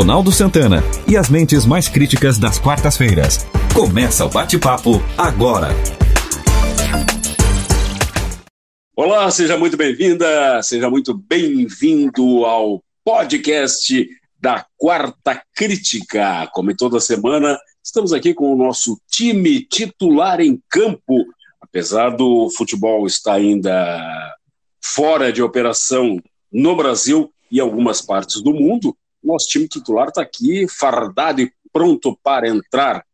Ronaldo Santana e as mentes mais críticas das quartas-feiras. Começa o bate-papo agora. Olá, seja muito bem-vinda, seja muito bem-vindo ao podcast da Quarta Crítica. Como toda semana, estamos aqui com o nosso time titular em campo. Apesar do futebol estar ainda fora de operação no Brasil e algumas partes do mundo, nosso time titular está aqui, fardado e pronto para entrar.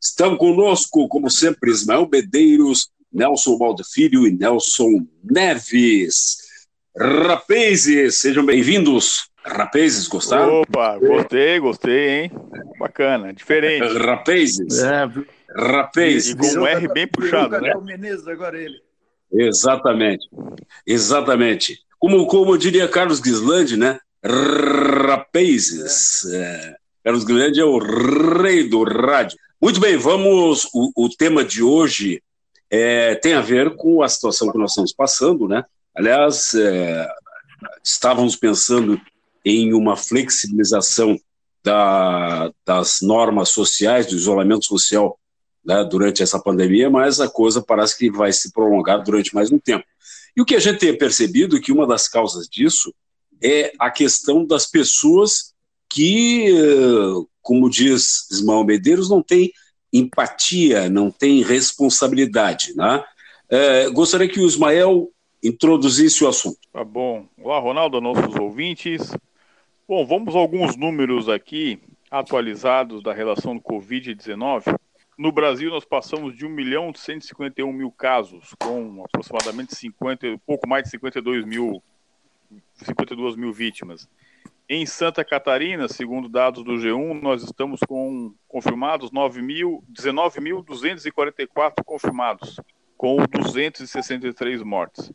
Estão conosco, como sempre, Ismael Bedeiros, Nelson Baldo Filho e Nelson Neves. Rapazes, sejam bem-vindos. Rapazes, gostaram? Opa, gostei, gostei, hein? Bacana, diferente. Rapazes. É. Rapazes. E com um R bem puxado, né? Menezes agora ele. Exatamente. Exatamente. Como, como diria Carlos Gislandi, né? Rapazes. É. Carlos Gislandi é o rei do rádio. Muito bem, vamos. O, o tema de hoje é, tem a ver com a situação que nós estamos passando, né? Aliás, é, estávamos pensando em uma flexibilização da, das normas sociais, do isolamento social né, durante essa pandemia, mas a coisa parece que vai se prolongar durante mais um tempo. E o que a gente tem percebido é que uma das causas disso é a questão das pessoas que, como diz Ismael Medeiros, não têm empatia, não têm responsabilidade. Né? É, gostaria que o Ismael introduzisse o assunto. Tá bom. Olá, Ronaldo, nossos ouvintes. Bom, vamos a alguns números aqui atualizados da relação do Covid-19. No Brasil, nós passamos de 1 milhão 151 mil casos, com aproximadamente 50, pouco mais de 52 mil, 52 mil vítimas. Em Santa Catarina, segundo dados do G1, nós estamos com confirmados 19.244 confirmados, com 263 mortes.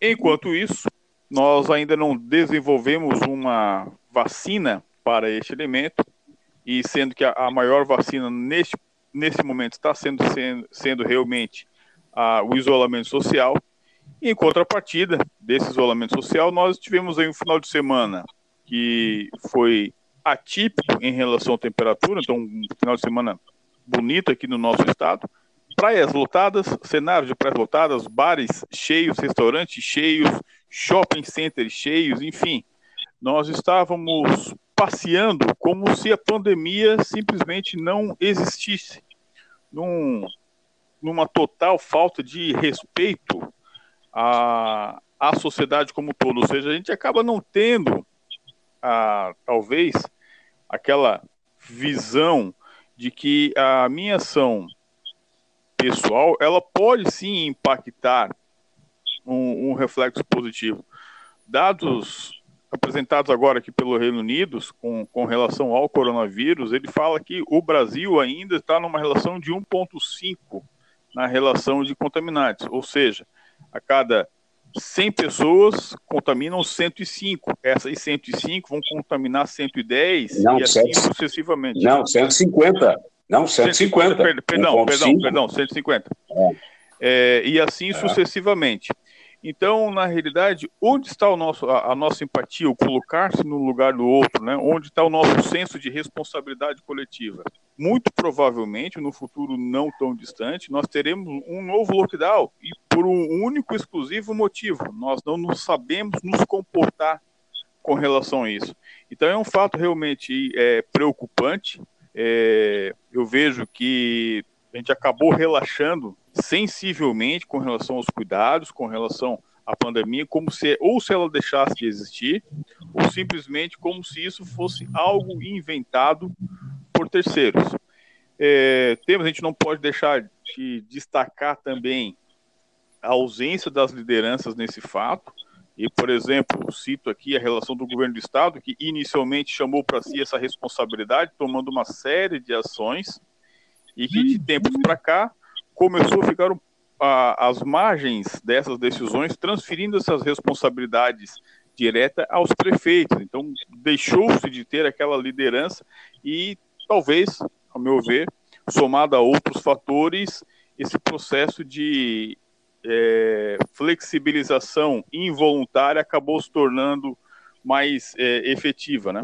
Enquanto isso, nós ainda não desenvolvemos uma vacina para este elemento, e sendo que a, a maior vacina neste, nesse momento está sendo, sendo, sendo realmente o isolamento social. Em contrapartida desse isolamento social, nós tivemos aí um final de semana que foi atípico em relação à temperatura, então um final de semana bonito aqui no nosso estado. Praias lotadas, cenários de praias lotadas, bares cheios, restaurantes cheios, shopping centers cheios, enfim, nós estávamos passeando como se a pandemia simplesmente não existisse, num, numa total falta de respeito à, à sociedade como um todo. Ou seja, a gente acaba não tendo, a, talvez, aquela visão de que a minha ação pessoal ela pode sim impactar um, um reflexo positivo. Dados apresentados agora aqui pelo Reino Unido com, com relação ao coronavírus, ele fala que o Brasil ainda está numa relação de 1,5 na relação de contaminantes, ou seja, a cada 100 pessoas contaminam 105. Essas 105 vão contaminar 110 não, e assim sucessivamente. Não, 150. Não, 150. 150 perdão, perdão, perdão, 150. É. É, e assim é. sucessivamente. Então, na realidade, onde está o nosso, a, a nossa empatia, o colocar-se no lugar do outro, né? onde está o nosso senso de responsabilidade coletiva? Muito provavelmente, no futuro não tão distante, nós teremos um novo lockdown e por um único exclusivo motivo: nós não nos sabemos nos comportar com relação a isso. Então, é um fato realmente é, preocupante. É, eu vejo que a gente acabou relaxando sensivelmente com relação aos cuidados, com relação à pandemia, como se ou se ela deixasse de existir, ou simplesmente como se isso fosse algo inventado por terceiros. É, temos, a gente não pode deixar de destacar também a ausência das lideranças nesse fato. E, por exemplo, cito aqui a relação do governo do Estado, que inicialmente chamou para si essa responsabilidade, tomando uma série de ações, e que de tempos para cá começou a ficar as margens dessas decisões, transferindo essas responsabilidades direta aos prefeitos. Então, deixou-se de ter aquela liderança e talvez, ao meu ver, somado a outros fatores, esse processo de é, flexibilização involuntária acabou se tornando mais é, efetiva, né?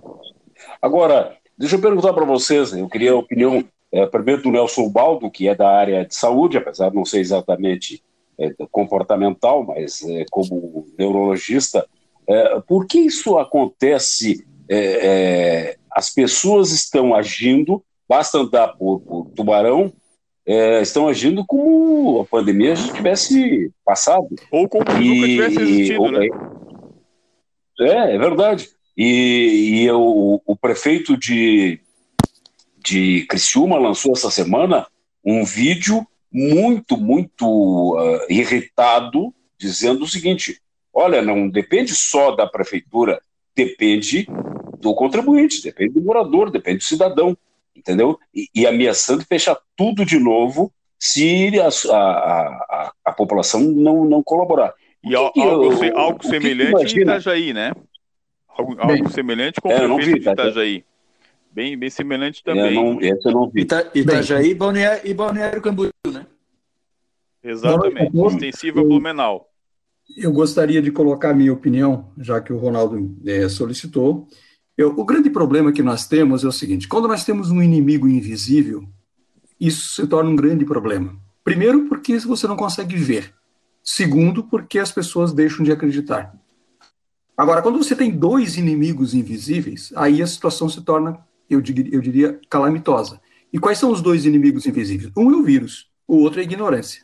Agora, deixa eu perguntar para vocês, eu queria a opinião é, primeiro do Nelson Baldo, que é da área de saúde, apesar de não ser exatamente é, comportamental, mas é, como neurologista, é, por que isso acontece? É, é, as pessoas estão agindo, basta andar por, por Tubarão, estão agindo como a pandemia já tivesse passado. Ou como nunca tivesse existido, ou, né? É, é verdade. E, e o, o prefeito de, de Criciúma lançou essa semana um vídeo muito, muito uh, irritado, dizendo o seguinte: olha, não depende só da prefeitura, depende do contribuinte, depende do morador, depende do cidadão, entendeu? E, e ameaçando fechar tudo de novo se a, a, a, a população não, não colaborar. E algo, eu, algo semelhante em Itajaí, né? Algo, algo semelhante com o é, prefeito vi, de Itajaí. Bem, bem semelhante também. Eu não, esse eu não vi. Ita, Itajaí Balneário, e Balneário Camboriú, né? Exatamente, não, extensiva Blumenau. Eu gostaria de colocar a minha opinião, já que o Ronaldo é, solicitou. Eu, o grande problema que nós temos é o seguinte: quando nós temos um inimigo invisível, isso se torna um grande problema. Primeiro, porque você não consegue ver. Segundo, porque as pessoas deixam de acreditar. Agora, quando você tem dois inimigos invisíveis, aí a situação se torna eu diria, eu diria, calamitosa. E quais são os dois inimigos invisíveis? Um é o vírus, o outro é a ignorância.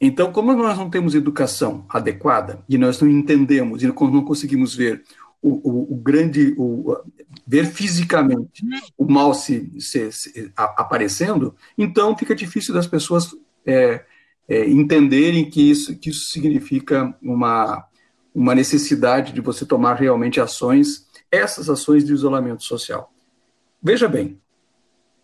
Então, como nós não temos educação adequada e nós não entendemos e não conseguimos ver o, o, o grande, o, ver fisicamente o mal se, se, se a, aparecendo, então fica difícil das pessoas é, é, entenderem que isso, que isso significa uma, uma necessidade de você tomar realmente ações, essas ações de isolamento social. Veja bem,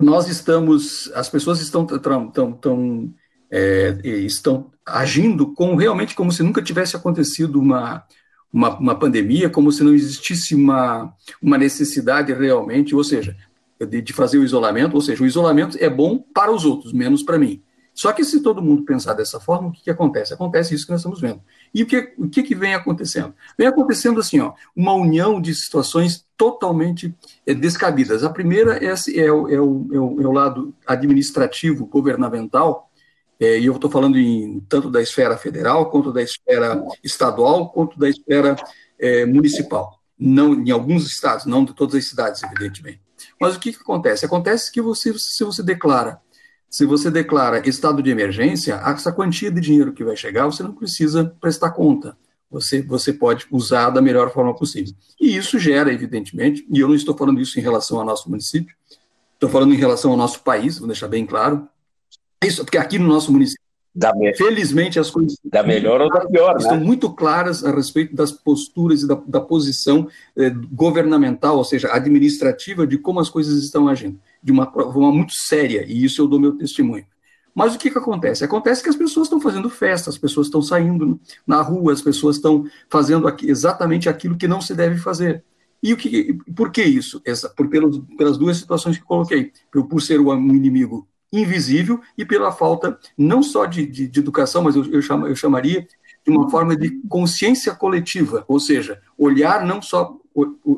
nós estamos, as pessoas estão, tão, tão, é, estão agindo com realmente como se nunca tivesse acontecido uma, uma, uma, pandemia, como se não existisse uma, uma necessidade realmente, ou seja, de, de fazer o isolamento, ou seja, o isolamento é bom para os outros, menos para mim. Só que se todo mundo pensar dessa forma, o que, que acontece? Acontece isso que nós estamos vendo. E o que, o que, que vem acontecendo? Vem acontecendo assim, ó, uma união de situações totalmente é, descabidas. A primeira é, é, o, é, o, é, o, é o lado administrativo, governamental, é, e eu estou falando em, tanto da esfera federal, quanto da esfera estadual, quanto da esfera é, municipal. Não, em alguns estados, não de todas as cidades, evidentemente. Mas o que, que acontece? Acontece que você, se você declara se você declara estado de emergência, essa quantia de dinheiro que vai chegar, você não precisa prestar conta. Você, você pode usar da melhor forma possível. E isso gera, evidentemente, e eu não estou falando isso em relação ao nosso município, estou falando em relação ao nosso país, vou deixar bem claro. Isso, porque aqui no nosso município, me... felizmente, as coisas. Da melhor ou da pior, Estão né? muito claras a respeito das posturas e da, da posição eh, governamental, ou seja, administrativa, de como as coisas estão agindo de uma forma muito séria, e isso eu dou meu testemunho. Mas o que, que acontece? Acontece que as pessoas estão fazendo festa, as pessoas estão saindo na rua, as pessoas estão fazendo exatamente aquilo que não se deve fazer. E o que, por que isso? Essa, por, pelos, pelas duas situações que coloquei. Por, por ser um inimigo invisível e pela falta não só de, de, de educação, mas eu, eu, chamo, eu chamaria de uma forma de consciência coletiva, ou seja, olhar não só,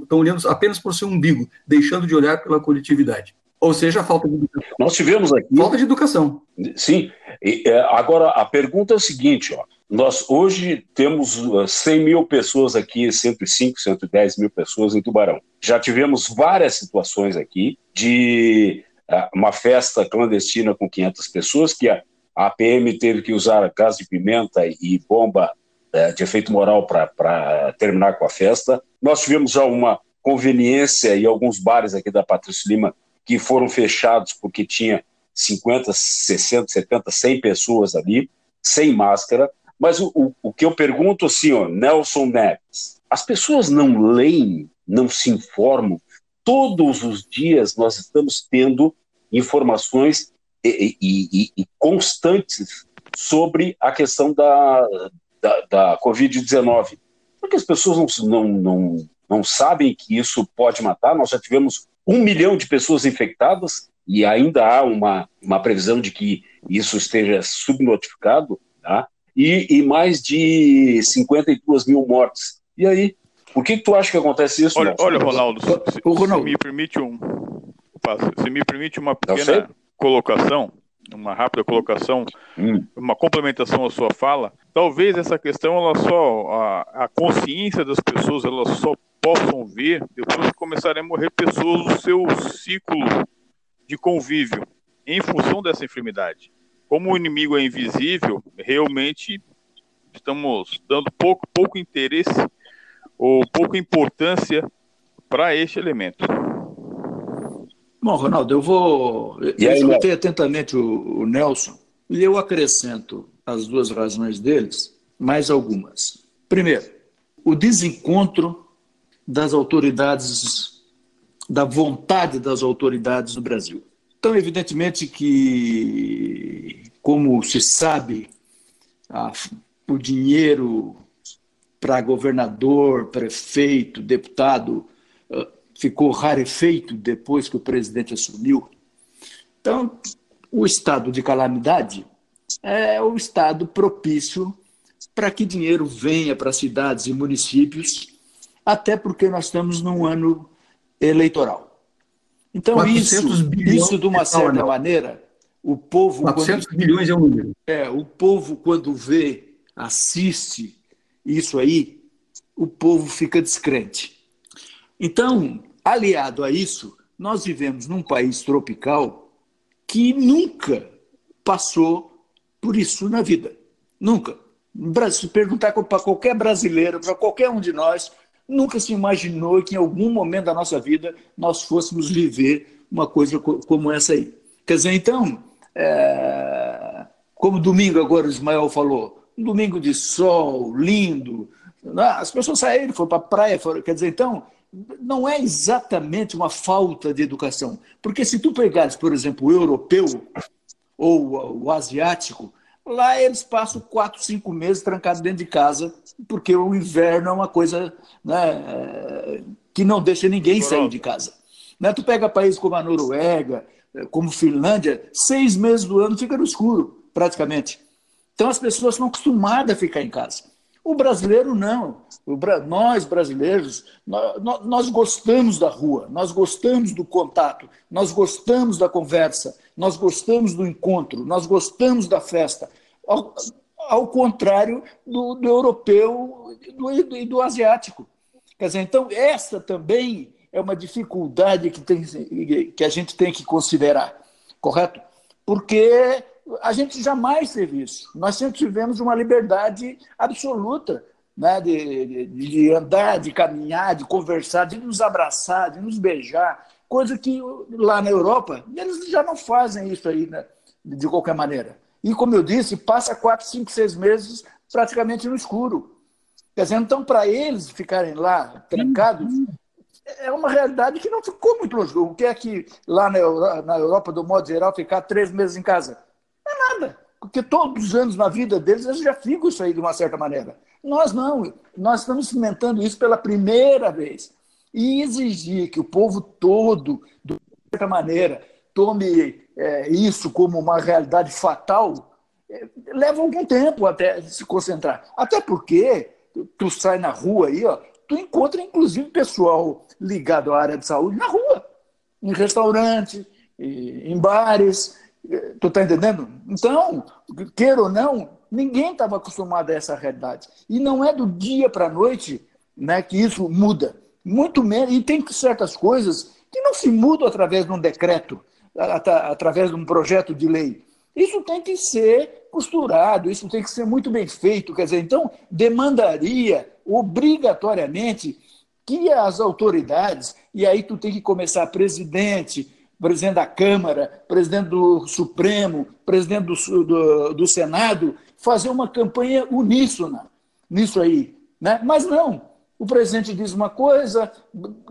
estão olhando apenas por seu umbigo, deixando de olhar pela coletividade. Ou seja, falta de educação. Nós tivemos aqui. Falta de educação. Sim. E, é, agora, a pergunta é o seguinte: ó, nós hoje temos 100 uh, mil pessoas aqui, 105, 110 mil pessoas em Tubarão. Já tivemos várias situações aqui de uh, uma festa clandestina com 500 pessoas, que a, a PM teve que usar gás de pimenta e bomba uh, de efeito moral para terminar com a festa. Nós tivemos já uma conveniência e alguns bares aqui da Patrícia Lima que foram fechados porque tinha 50, 60, 70, 100 pessoas ali, sem máscara. Mas o, o, o que eu pergunto assim, ó, Nelson Neves, as pessoas não leem, não se informam. Todos os dias nós estamos tendo informações e, e, e, e constantes sobre a questão da, da, da Covid-19. Porque as pessoas não, não, não, não sabem que isso pode matar. Nós já tivemos um milhão de pessoas infectadas, e ainda há uma, uma previsão de que isso esteja subnotificado, tá? e, e mais de 52 mil mortes. E aí, Por que, que tu acha que acontece isso? Olha, olha Ronaldo, se, o Ronaldo, se me permite um, se me permite uma pequena colocação, uma rápida colocação, hum. uma complementação à sua fala, talvez essa questão ela só a, a consciência das pessoas elas só possam ver depois que começarem a morrer pessoas do seu ciclo de convívio em função dessa enfermidade. Como o inimigo é invisível, realmente estamos dando pouco, pouco interesse ou pouca importância para este elemento. Bom, Ronaldo, eu vou. Eu aí, escutei atentamente o, o Nelson e eu acrescento as duas razões deles, mais algumas. Primeiro, o desencontro das autoridades, da vontade das autoridades no Brasil. Então, evidentemente que, como se sabe, a, o dinheiro para governador, prefeito, deputado ficou rarefeito depois que o presidente assumiu. Então, o estado de calamidade é o estado propício para que dinheiro venha para cidades e municípios, até porque nós estamos num ano eleitoral. Então, isso, isso de uma certa maneira, o povo. 400 quando, bilhões é o número. É, o povo, quando vê, assiste isso aí, o povo fica descrente. Então, Aliado a isso, nós vivemos num país tropical que nunca passou por isso na vida. Nunca. Se perguntar para qualquer brasileiro, para qualquer um de nós, nunca se imaginou que em algum momento da nossa vida nós fôssemos viver uma coisa como essa aí. Quer dizer, então, é... como domingo agora o Ismael falou, um domingo de sol, lindo, as pessoas saíram, foram para a praia, foram... quer dizer, então, não é exatamente uma falta de educação. Porque se tu pegares, por exemplo, o europeu ou o asiático, lá eles passam quatro, cinco meses trancados dentro de casa, porque o inverno é uma coisa né, que não deixa ninguém sair de casa. Né? Tu pega países como a Noruega, como Finlândia, seis meses do ano fica no escuro, praticamente. Então as pessoas estão acostumadas a ficar em casa. O brasileiro não. O, nós, brasileiros, nós, nós gostamos da rua, nós gostamos do contato, nós gostamos da conversa, nós gostamos do encontro, nós gostamos da festa. Ao, ao contrário do, do europeu e do, do, asiático. Quer dizer, então, essa também é uma dificuldade que, tem, que a gente tem que considerar, correto? Porque a gente jamais teve isso. Nós sempre tivemos uma liberdade absoluta né, de, de, de, andar, de caminhar, de conversar, de nos abraçar, de nos beijar, coisa que lá na Europa eles já não fazem isso aí né, de qualquer maneira. E como eu disse, passa quatro, cinco, seis meses praticamente no escuro. Quer dizer, então para eles ficarem lá trancados é uma realidade que não ficou muito longe. O que é que lá na Europa, na Europa do modo geral, ficar três meses em casa? é nada. Porque todos os anos na vida deles eles já ficam isso aí de uma certa maneira. Nós não. Nós estamos cimentando isso pela primeira vez. E exigir que o povo todo, de certa maneira, tome é, isso como uma realidade fatal, é, leva algum tempo até se concentrar. Até porque tu sai na rua aí, ó, tu encontra inclusive pessoal ligado à área de saúde na rua, em restaurante, em bares, Tu está entendendo? Então, queira ou não, ninguém estava acostumado a essa realidade. E não é do dia para a noite né, que isso muda. Muito menos. E tem certas coisas que não se mudam através de um decreto, através de um projeto de lei. Isso tem que ser costurado, isso tem que ser muito bem feito. Quer dizer, então, demandaria obrigatoriamente que as autoridades, e aí tu tem que começar presidente, presidente da Câmara, presidente do Supremo, presidente do, do, do Senado, fazer uma campanha uníssona nisso aí. Né? Mas não, o presidente diz uma coisa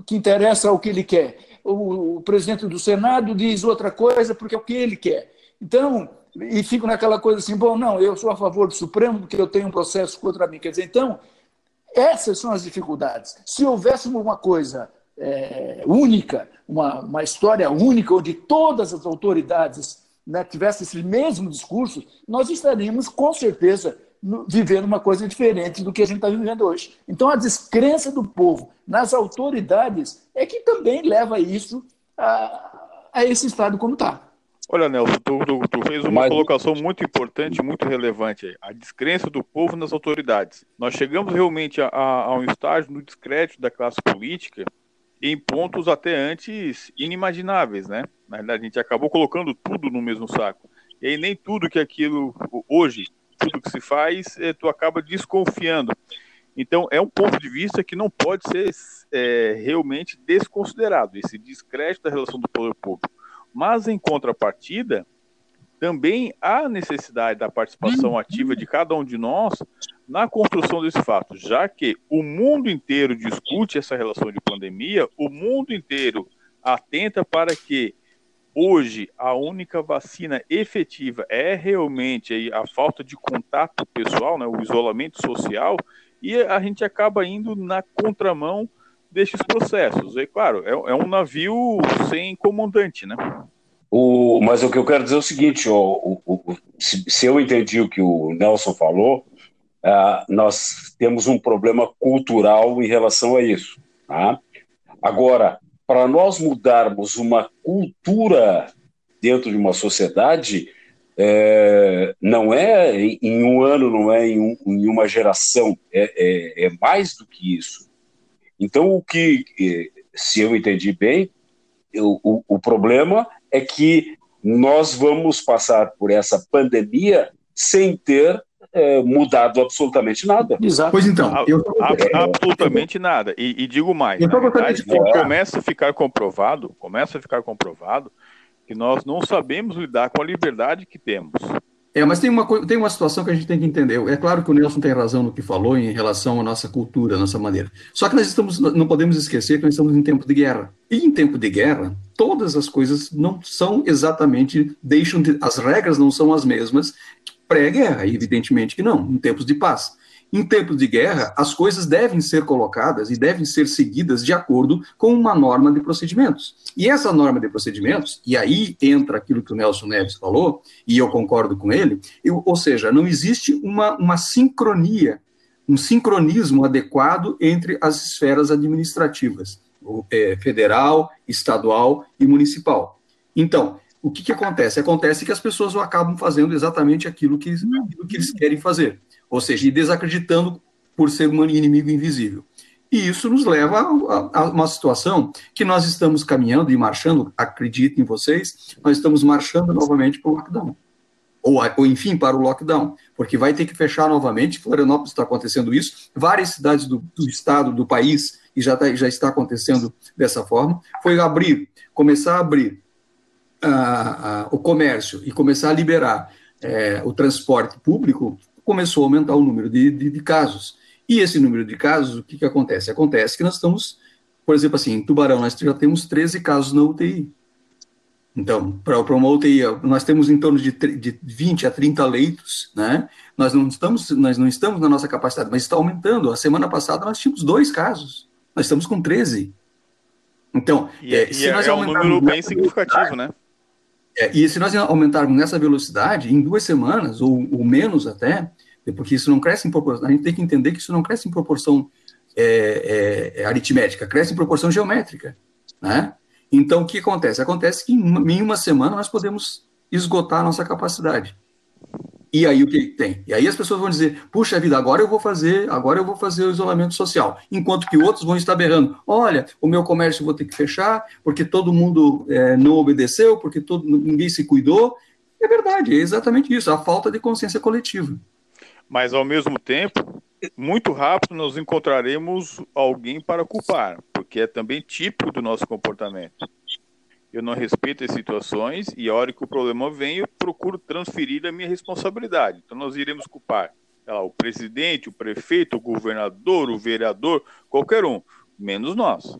que interessa ao que ele quer. O, presidente do Senado diz outra coisa porque é o que ele quer. Então, e fico naquela coisa assim, bom, não, eu sou a favor do Supremo porque eu tenho um processo contra mim. Quer dizer, então, essas são as dificuldades. Se houvesse uma coisa é, única, uma, uma história única, onde todas as autoridades né, tivessem esse mesmo discurso, nós estaríamos, com certeza, vivendo uma coisa diferente do que a gente está vivendo hoje. Então, a descrença do povo nas autoridades é que também leva isso a, a esse estado como está. Olha, Nelson, tu, tu, tu fez uma Mas... colocação muito importante, muito relevante. A descrença do povo nas autoridades. Nós chegamos realmente a, a, a um estágio no descrédito da classe política em pontos até antes inimagináveis, né? Na verdade, a gente acabou colocando tudo no mesmo saco. E aí nem tudo que aquilo hoje, tudo que se faz, é, tu acaba desconfiando. Então, é um ponto de vista que não pode ser é, realmente desconsiderado, esse descrédito da relação do poder público. Mas, em contrapartida, também há necessidade da participação ativa de cada um de nós na construção desse fato, já que o mundo inteiro discute essa relação de pandemia, o mundo inteiro atenta para que hoje a única vacina efetiva é realmente a falta de contato pessoal, né, o isolamento social, e a gente acaba indo na contramão destes processos. E claro, é, é um navio sem comandante, né? O, mas o que eu quero dizer é o seguinte: o, o, se, se, eu entendi o que o Nelson falou, uh, nós temos um problema cultural em relação a isso. Tá? Agora, para nós mudarmos uma cultura dentro de uma sociedade, é, não é em um ano, não é em, um, em uma geração, é, é, é, mais do que isso. Então, o que, se eu entendi bem, o, o, o problema é que nós vamos passar por essa pandemia sem ter é, mudado absolutamente nada. Exato. Pois então, eu... absolutamente nada. E, e digo mais, na verdade, começa a ficar comprovado, começa a ficar comprovado que nós não sabemos lidar com a liberdade que temos. É, mas tem uma, tem uma situação que a gente tem que entender. É claro que o Nelson tem razão no que falou em relação à nossa cultura, à nossa maneira. Só que nós estamos, não podemos esquecer que nós estamos em tempo de guerra. E em tempo de guerra, todas as coisas não são exatamente, deixam de, as regras não são as mesmas pré-guerra, evidentemente que não, em tempos de paz. Em tempos de guerra, as coisas devem ser colocadas e devem ser seguidas de acordo com uma norma de procedimentos. E essa norma de procedimentos, e aí entra aquilo que o Nelson Neves falou, e eu concordo com ele, eu, ou seja, não existe uma, uma sincronia, um sincronismo adequado entre as esferas administrativas, é, federal, estadual e municipal. Então, o que, que acontece? Acontece que as pessoas acabam fazendo exatamente aquilo que, aquilo que eles querem fazer ou seja, desacreditando por ser um inimigo invisível. E isso nos leva a, a, uma situação que nós estamos caminhando e marchando, acredito em vocês, nós estamos marchando novamente para o lockdown. Ou, ou, enfim, para o lockdown, porque vai ter que fechar novamente. Florianópolis está acontecendo isso, várias cidades do, do estado, do país, e já, tá, já está acontecendo dessa forma. Foi abrir, começar a abrir uh, uh, o comércio e começar a liberar uh, o transporte público, começou a aumentar o número de, de, de casos. E esse número de casos, o que, que acontece? Acontece que nós estamos, por exemplo, assim, em Tubarão, nós já temos 13 casos na UTI. Então, para uma UTI, nós temos em torno de, de 20 a 30 leitos, né? Nós não estamos, nós não estamos na nossa capacidade, mas está aumentando. A semana passada nós tínhamos dois casos, nós estamos com 13. Então, e, é, se e nós é um número bem significativo, né? É, e se nós aumentarmos nessa velocidade, em duas semanas, ou, ou, menos até, porque isso não cresce em proporção, a gente tem que entender que isso não cresce em proporção é, é, é aritmética, cresce em proporção geométrica. Né? Então, o que acontece? Acontece que em uma semana nós podemos esgotar a nossa capacidade. E aí o que tem? E aí as pessoas vão dizer: puxa vida, agora eu vou fazer, agora eu vou fazer o isolamento social. Enquanto que outros vão estar berrando: olha, o meu comércio vou ter que fechar, porque todo mundo é, não obedeceu, porque todo, ninguém se cuidou. É verdade, é exatamente isso, a falta de consciência coletiva. Mas ao mesmo tempo, muito rápido nós encontraremos alguém para culpar, porque é também típico do nosso comportamento eu não respeito as situações e a hora que o problema vem, eu procuro transferir a minha responsabilidade. Então nós iremos culpar lá, o presidente, o prefeito, o governador, o vereador, qualquer um, menos nós.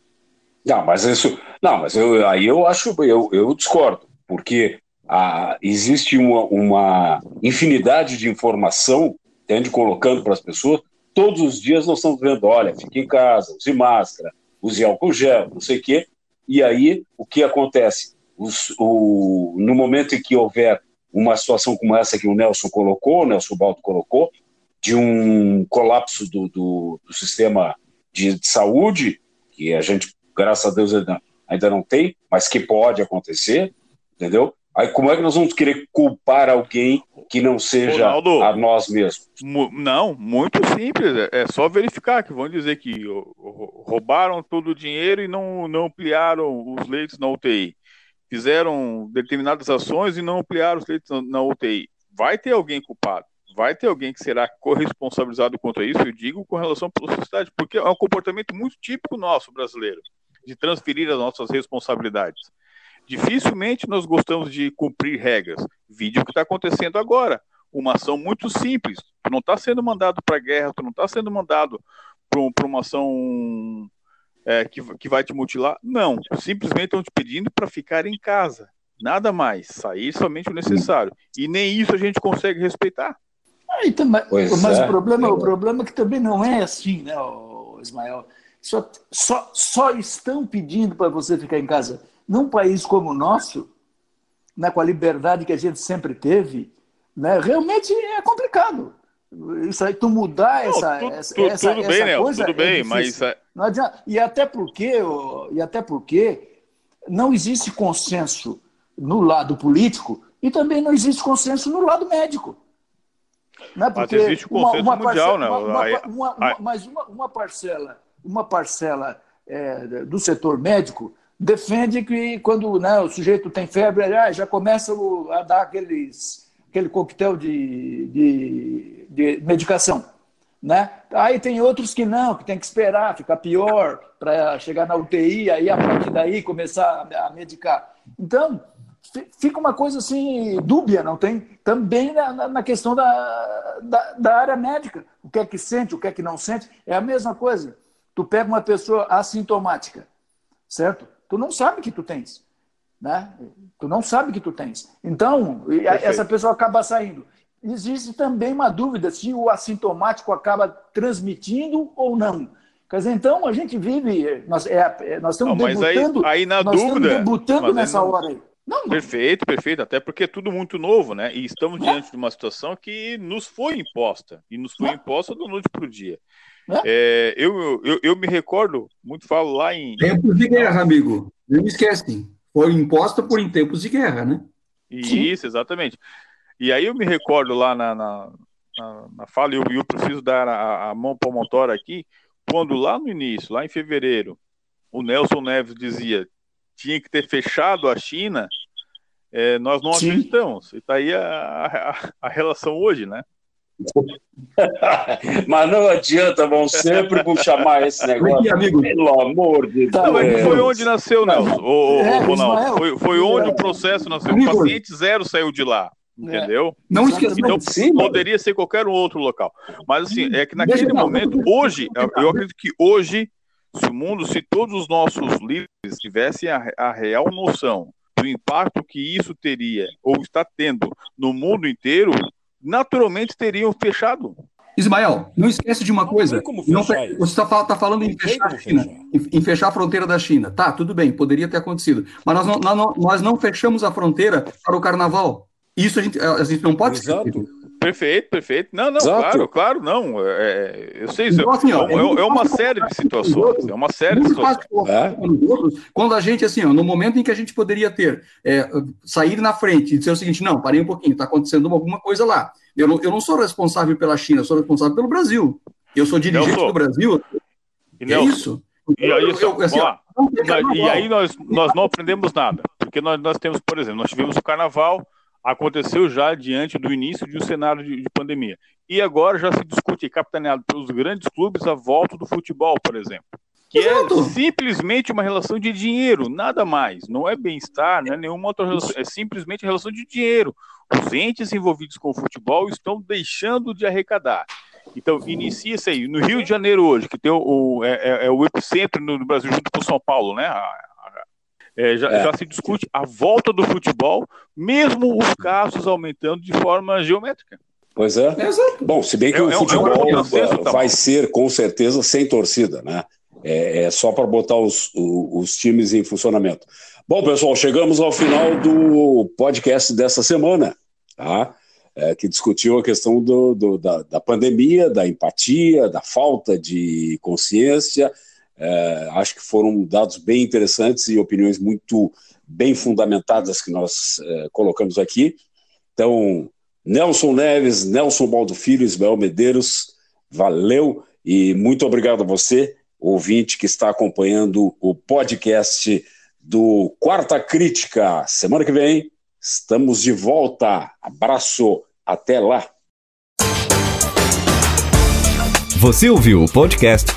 Não, mas isso, não, mas eu, aí eu acho, eu, eu discordo, porque ah, existe uma, uma infinidade de informação, tende colocando para as pessoas, todos os dias nós estamos vendo, olha, fique em casa, use máscara, use álcool gel, não sei o quê, e aí, o que acontece? Os, o, no momento em que houver uma situação como essa que o Nelson colocou, o Nelson Baldo colocou, de um colapso do, do, do sistema de, de, saúde, que a gente, graças a Deus, ainda, ainda não tem, mas que pode acontecer, entendeu? Aí como é que nós vamos querer culpar alguém que não seja Ronaldo, a nós mesmos? Não, muito simples. É, é só verificar que vão dizer que roubaram todo o dinheiro e não, não ampliaram os leitos na UTI. Fizeram determinadas ações e não ampliaram os leitos na, UTI. Vai ter alguém culpado. Vai ter alguém que será corresponsabilizado quanto a isso, eu digo com relação à sociedade, porque é um comportamento muito típico nosso brasileiro, de transferir as nossas responsabilidades. Dificilmente nós gostamos de cumprir regras. Vídeo que está acontecendo agora. Uma ação muito simples. Tu não está sendo mandado para a guerra, tu não está sendo mandado para uma ação é, que, que vai te mutilar. Não. Simplesmente estão te pedindo para ficar em casa. Nada mais. Sair somente o necessário. E nem isso a gente consegue respeitar. Ah, então, mas, mas é. o, problema, o problema é que também não é assim, né, Ismael? Só, só, só estão pedindo para você ficar em casa num país como o nosso, né, com a liberdade que a gente sempre teve, né, realmente é complicado. Isso aí, tu mudar não, essa, tu, essa, tu, essa, tudo bem, essa coisa. Tudo é bem, mas. É não adianta. E até porque, e até porque não existe consenso no lado político e também não existe consenso no lado médico. Né? Porque mas existe o consenso uma, uma mundial, parcela, né? Uma, uma, mas uma, parcela, uma parcela é, do setor médico defende que quando né, o sujeito tem febre, ah, já começa a dar aqueles, aquele coquetel de, de, de medicação. Né? Aí tem outros que não, que tem que esperar, ficar pior para chegar na UTI, aí a partir daí começar a medicar. Então, fica uma coisa assim dúbia, não tem? Também na, na questão da, da, da, área médica. O que é que sente, o que é que não sente, é a mesma coisa. Tu pega uma pessoa assintomática, certo? Tu não sabe que tu tens. Né? Tu não sabe que tu tens. Então, Perfeito. essa pessoa acaba saindo. Existe também uma dúvida se o assintomático acaba transmitindo ou não. Quer dizer, então a gente vive, nós, é, é nós estamos não, debutando, aí, aí na nós dúvida, estamos debutando nessa não... hora aí. Não, não. Perfeito, perfeito. Até porque é tudo muito novo, né? E estamos diante de uma situação que nos foi imposta. E nos foi imposta do noite para o dia. É, eu, eu, eu, me recordo, muito falo lá em. Tempos de guerra, amigo. Não esquece. Foi imposta por em tempos de guerra, né? Isso, exatamente. E aí eu me recordo lá na, na, na, na fala, e eu, eu preciso dar a, a mão para o motor aqui, quando lá no início, lá em fevereiro, o Nelson Neves dizia tinha que ter fechado a China, é, nós não Sim. acreditamos. E está aí a, a, a relação hoje, né? mas não adianta, vão sempre chamar esse negócio. amigo. Pelo amor de tá, Deus. Foi onde nasceu, Nelson, o, é, Ronaldo. Foi, foi onde o processo nasceu. O paciente zero saiu de lá. Entendeu? É. Não esqueça. Então, sim, poderia ser qualquer outro local. Mas, assim, é que naquele momento, hoje, eu acredito que hoje, se o mundo, se todos os nossos líderes tivessem a, a real noção do impacto que isso teria ou está tendo no mundo inteiro, naturalmente teriam fechado. Ismael, não esquece de uma não coisa. Não, você está tá falando em fechar a China, em, em, fechar a fronteira da China. Tá, tudo bem, poderia ter acontecido. Mas nós não, nós não, nós não fechamos a fronteira para o carnaval. Isso a gente, a gente não pode Exato. Esquecer. Perfeito, perfeito. Não, não, Exato. claro, claro, não. É, é eu sei, então, assim, ó, é, é, é uma série de situações. É uma série de situações. É. Quando a gente, assim, ó, no momento em que a gente poderia ter, é, sair na frente e dizer o seguinte: não, parei um pouquinho, está acontecendo alguma coisa lá. Eu não, eu não sou responsável pela China, eu sou responsável pelo Brasil. Eu sou dirigente Nelson. do Brasil. E é isso. E aí, eu, eu, assim, ó, e aí nós, nós não aprendemos nada. Porque nós, nós temos, por exemplo, nós tivemos o carnaval aconteceu já diante do início de um cenário de, de pandemia. E agora já se discute, capitaneado pelos grandes clubes, a volta do futebol, por exemplo. Que é simplesmente uma relação de dinheiro, nada mais. Não é bem-estar, não é nenhuma outra relação, é simplesmente relação de dinheiro. Os entes envolvidos com o futebol estão deixando de arrecadar. Então, inicia-se aí. No Rio de Janeiro hoje, que tem o, o é, é, é, o epicentro no Brasil junto com São Paulo, né? É, já, é. já, se discute a volta do futebol, mesmo os casos aumentando de forma geométrica. Pois é. Bom, se bem que é, o é futebol é vai ser, com certeza, sem torcida, né? É, só para botar os, os, os times em funcionamento. Bom, pessoal, chegamos ao final do podcast dessa semana. Tá? é, que discutiu a questão do, do, da, da, pandemia, da empatia, da falta de consciência. É, acho que foram dados bem interessantes e opiniões muito bem fundamentadas que nós é, colocamos aqui. Então, Nelson Neves, Nelson Baldo Filho, Ismael Medeiros, valeu e muito obrigado a você, ouvinte que está acompanhando o podcast do Quarta Crítica. Semana que vem estamos de volta. Abraço, até lá. Você ouviu o podcast